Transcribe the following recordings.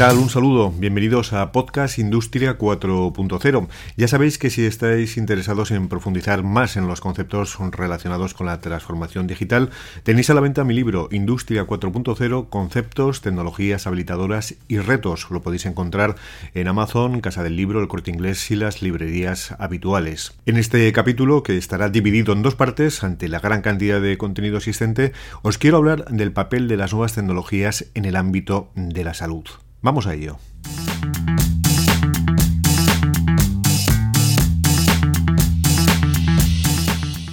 Tal? Un saludo. Bienvenidos a Podcast Industria 4.0. Ya sabéis que si estáis interesados en profundizar más en los conceptos relacionados con la transformación digital, tenéis a la venta mi libro Industria 4.0, Conceptos, Tecnologías Habilitadoras y Retos. Lo podéis encontrar en Amazon, Casa del Libro, El Corte Inglés y las librerías habituales. En este capítulo, que estará dividido en dos partes ante la gran cantidad de contenido existente, os quiero hablar del papel de las nuevas tecnologías en el ámbito de la salud. Vamos a ello.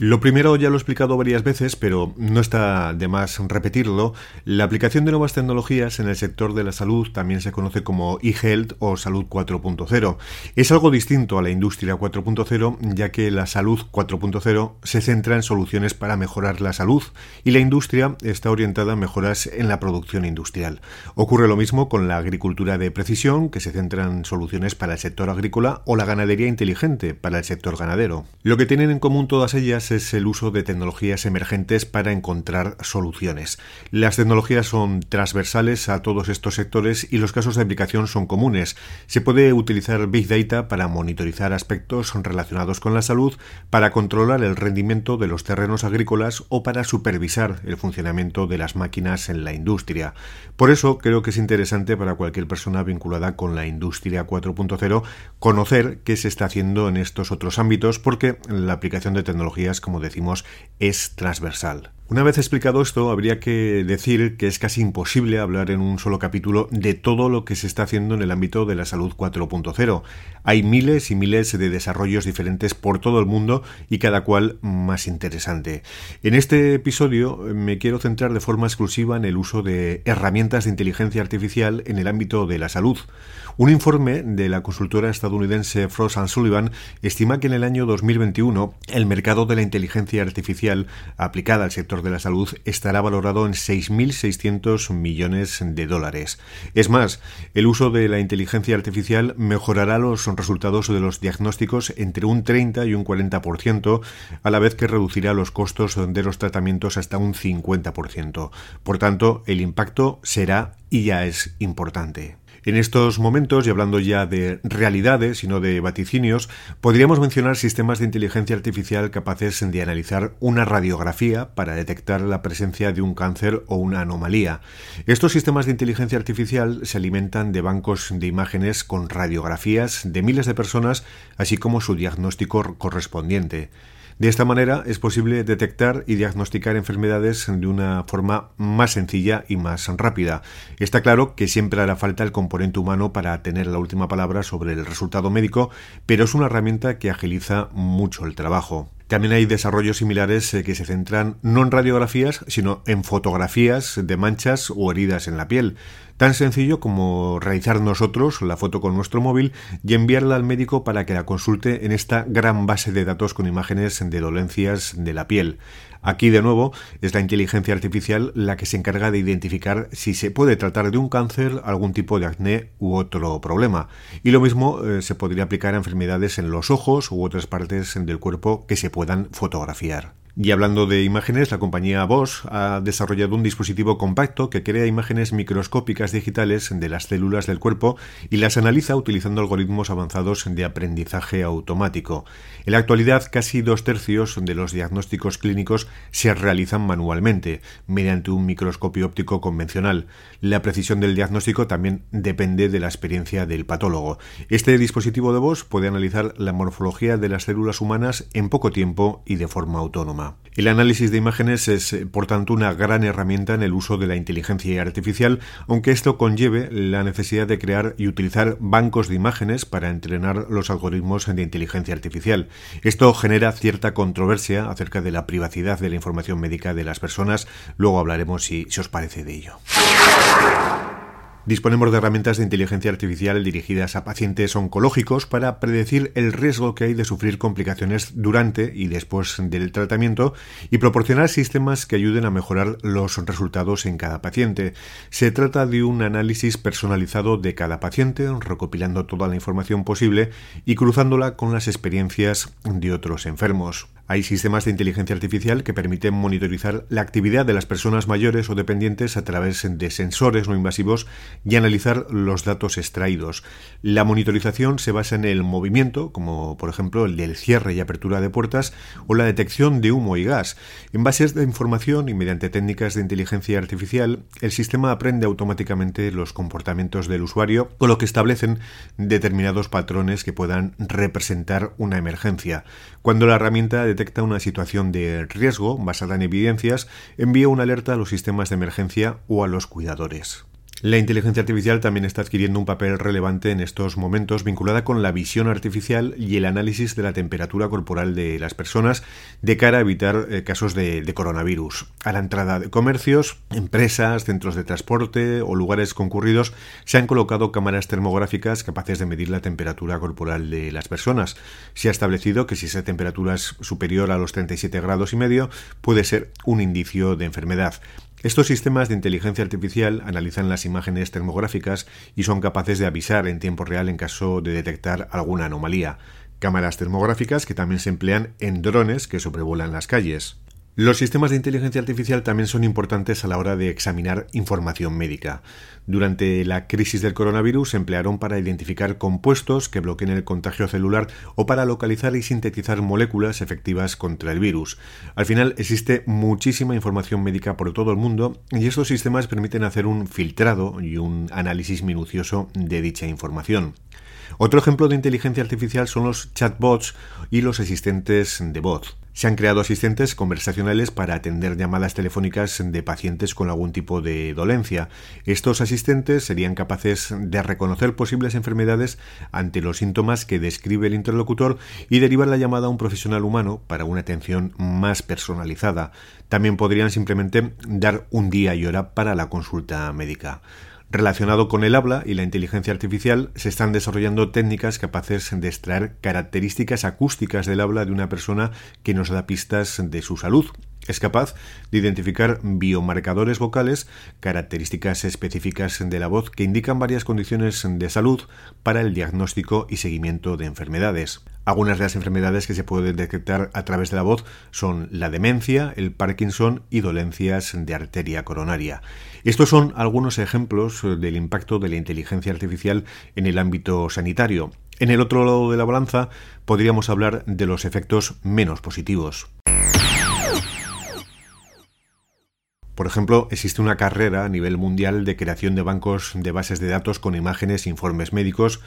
Lo primero ya lo he explicado varias veces, pero no está de más repetirlo. La aplicación de nuevas tecnologías en el sector de la salud también se conoce como e-health o salud 4.0. Es algo distinto a la industria 4.0, ya que la salud 4.0 se centra en soluciones para mejorar la salud y la industria está orientada a mejoras en la producción industrial. Ocurre lo mismo con la agricultura de precisión, que se centra en soluciones para el sector agrícola, o la ganadería inteligente para el sector ganadero. Lo que tienen en común todas ellas es el uso de tecnologías emergentes para encontrar soluciones. Las tecnologías son transversales a todos estos sectores y los casos de aplicación son comunes. Se puede utilizar Big Data para monitorizar aspectos relacionados con la salud, para controlar el rendimiento de los terrenos agrícolas o para supervisar el funcionamiento de las máquinas en la industria. Por eso creo que es interesante para cualquier persona vinculada con la industria 4.0 conocer qué se está haciendo en estos otros ámbitos porque la aplicación de tecnologías como decimos, es transversal. Una vez explicado esto, habría que decir que es casi imposible hablar en un solo capítulo de todo lo que se está haciendo en el ámbito de la salud 4.0. Hay miles y miles de desarrollos diferentes por todo el mundo y cada cual más interesante. En este episodio me quiero centrar de forma exclusiva en el uso de herramientas de inteligencia artificial en el ámbito de la salud. Un informe de la consultora estadounidense Frost Sullivan estima que en el año 2021 el mercado de la inteligencia artificial aplicada al sector de la salud estará valorado en 6.600 millones de dólares. Es más, el uso de la inteligencia artificial mejorará los resultados de los diagnósticos entre un 30 y un 40%, a la vez que reducirá los costos de los tratamientos hasta un 50%. Por tanto, el impacto será y ya es importante. En estos momentos, y hablando ya de realidades y no de vaticinios, podríamos mencionar sistemas de inteligencia artificial capaces de analizar una radiografía para detectar la presencia de un cáncer o una anomalía. Estos sistemas de inteligencia artificial se alimentan de bancos de imágenes con radiografías de miles de personas, así como su diagnóstico correspondiente. De esta manera es posible detectar y diagnosticar enfermedades de una forma más sencilla y más rápida. Está claro que siempre hará falta el componente humano para tener la última palabra sobre el resultado médico, pero es una herramienta que agiliza mucho el trabajo. También hay desarrollos similares eh, que se centran no en radiografías, sino en fotografías de manchas o heridas en la piel. Tan sencillo como realizar nosotros la foto con nuestro móvil y enviarla al médico para que la consulte en esta gran base de datos con imágenes de dolencias de la piel. Aquí, de nuevo, es la inteligencia artificial la que se encarga de identificar si se puede tratar de un cáncer, algún tipo de acné u otro problema. Y lo mismo eh, se podría aplicar a enfermedades en los ojos u otras partes del cuerpo que se puedan fotografiar. Y hablando de imágenes, la compañía Bosch ha desarrollado un dispositivo compacto que crea imágenes microscópicas digitales de las células del cuerpo y las analiza utilizando algoritmos avanzados de aprendizaje automático. En la actualidad, casi dos tercios de los diagnósticos clínicos se realizan manualmente, mediante un microscopio óptico convencional. La precisión del diagnóstico también depende de la experiencia del patólogo. Este dispositivo de Bosch puede analizar la morfología de las células humanas en poco tiempo y de forma autónoma. El análisis de imágenes es, eh, por tanto, una gran herramienta en el uso de la inteligencia artificial, aunque esto conlleve la necesidad de crear y utilizar bancos de imágenes para entrenar los algoritmos de inteligencia artificial. Esto genera cierta controversia acerca de la privacidad de la información médica de las personas. Luego hablaremos si, si os parece de ello. Disponemos de herramientas de inteligencia artificial dirigidas a pacientes oncológicos para predecir el riesgo que hay de sufrir complicaciones durante y después del tratamiento y proporcionar sistemas que ayuden a mejorar los resultados en cada paciente. Se trata de un análisis personalizado de cada paciente, recopilando toda la información posible y cruzándola con las experiencias de otros enfermos. Hay sistemas de inteligencia artificial que permiten monitorizar la actividad de las personas mayores o dependientes a través de sensores no invasivos y analizar los datos extraídos. La monitorización se basa en el movimiento, como por ejemplo el del cierre y apertura de puertas, o la detección de humo y gas. En base a esta información y mediante técnicas de inteligencia artificial, el sistema aprende automáticamente los comportamientos del usuario, con lo que establecen determinados patrones que puedan representar una emergencia. Cuando la herramienta detecta una situación de riesgo basada en evidencias, envía una alerta a los sistemas de emergencia o a los cuidadores. La inteligencia artificial también está adquiriendo un papel relevante en estos momentos vinculada con la visión artificial y el análisis de la temperatura corporal de las personas de cara a evitar eh, casos de, coronavirus. A la entrada de comercios, empresas, centros de transporte o lugares concurridos se han colocado cámaras termográficas capaces de medir la temperatura corporal de las personas. Se ha establecido que si esa temperatura es superior a los 37 grados y medio puede ser un indicio de enfermedad. Estos sistemas de inteligencia artificial analizan las imágenes termográficas y son capaces de avisar en tiempo real en caso de detectar alguna anomalía. Cámaras termográficas que también se emplean en drones que sobrevuelan las calles. Los sistemas de inteligencia artificial también son importantes a la hora de examinar información médica. Durante la crisis del coronavirus se emplearon para identificar compuestos que bloqueen el contagio celular o para localizar y sintetizar moléculas efectivas contra el virus. Al final existe muchísima información médica por todo el mundo y estos sistemas permiten hacer un filtrado y un análisis minucioso de dicha información. Otro ejemplo de inteligencia artificial son los chatbots y los asistentes de voz. Se han creado asistentes conversacionales para atender llamadas telefónicas de pacientes con algún tipo de dolencia. Estos asistentes serían capaces de reconocer posibles enfermedades ante los síntomas que describe el interlocutor y derivar la llamada a un profesional humano para una atención más personalizada. También podrían simplemente dar un día y hora para la consulta médica. Relacionado con el habla y la inteligencia artificial, se están desarrollando técnicas capaces de extraer características acústicas del habla de una persona que nos da pistas de su salud. Es capaz de identificar biomarcadores vocales, características específicas de la voz que indican varias condiciones de salud para el diagnóstico y seguimiento de enfermedades. Algunas de las enfermedades que se pueden detectar a través de la voz son la demencia, el Parkinson y dolencias de arteria coronaria. Estos son algunos ejemplos del impacto de la inteligencia artificial en el ámbito sanitario. En el otro lado de la balanza podríamos hablar de los efectos menos positivos. Por ejemplo, existe una carrera a nivel mundial de creación de bancos de bases de datos con imágenes e informes médicos.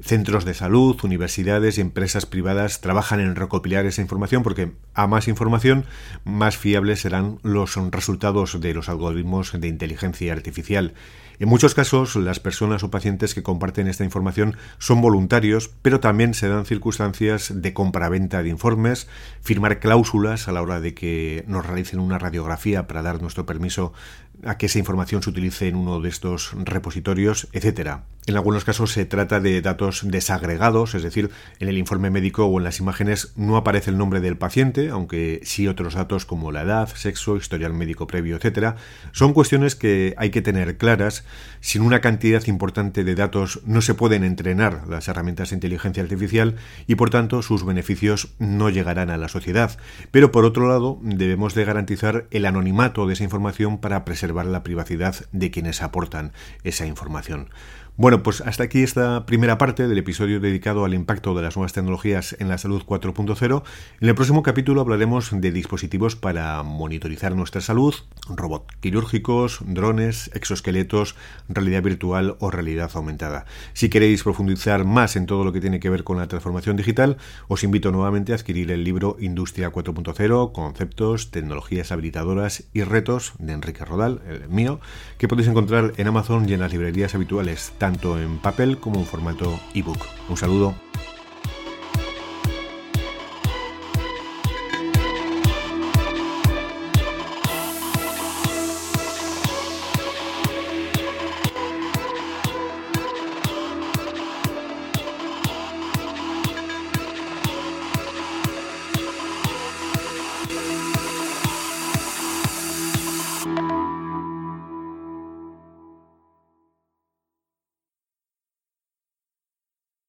Centros de salud, universidades y empresas privadas trabajan en recopilar esa información porque a más información, más fiables serán los resultados de los algoritmos de inteligencia artificial. En muchos casos, las personas o pacientes que comparten esta información son voluntarios, pero también se dan circunstancias de compraventa de informes, firmar cláusulas a la hora de que nos realicen una radiografía para dar nuestro permiso a que esa información se utilice en uno de estos repositorios, etcétera. En algunos casos se trata de datos desagregados, es decir, en el informe médico o en las imágenes no aparece el nombre del paciente, aunque sí otros datos como la edad, sexo, historial médico previo, etcétera. Son cuestiones que hay que tener claras. Sin una cantidad importante de datos no se pueden entrenar las herramientas de inteligencia artificial y por tanto sus beneficios no llegarán a la sociedad. Pero por otro lado, debemos de garantizar el anonimato de esa información para preservar la privacidad de quienes aportan esa información. Bueno, pues hasta aquí esta primera parte del episodio dedicado al impacto de las nuevas tecnologías en la salud 4.0. En el próximo capítulo hablaremos de dispositivos para monitorizar nuestra salud, robots quirúrgicos, drones, exoesqueletos, realidad virtual o realidad aumentada. Si queréis profundizar más en todo lo que tiene que ver con la transformación digital, os invito nuevamente a adquirir el libro Industria 4.0, conceptos, tecnologías habilitadoras y retos de Enrique Rodal, el mío, que podéis encontrar en Amazon y en las librerías habituales tanto en papel como en formato ebook. Un saludo.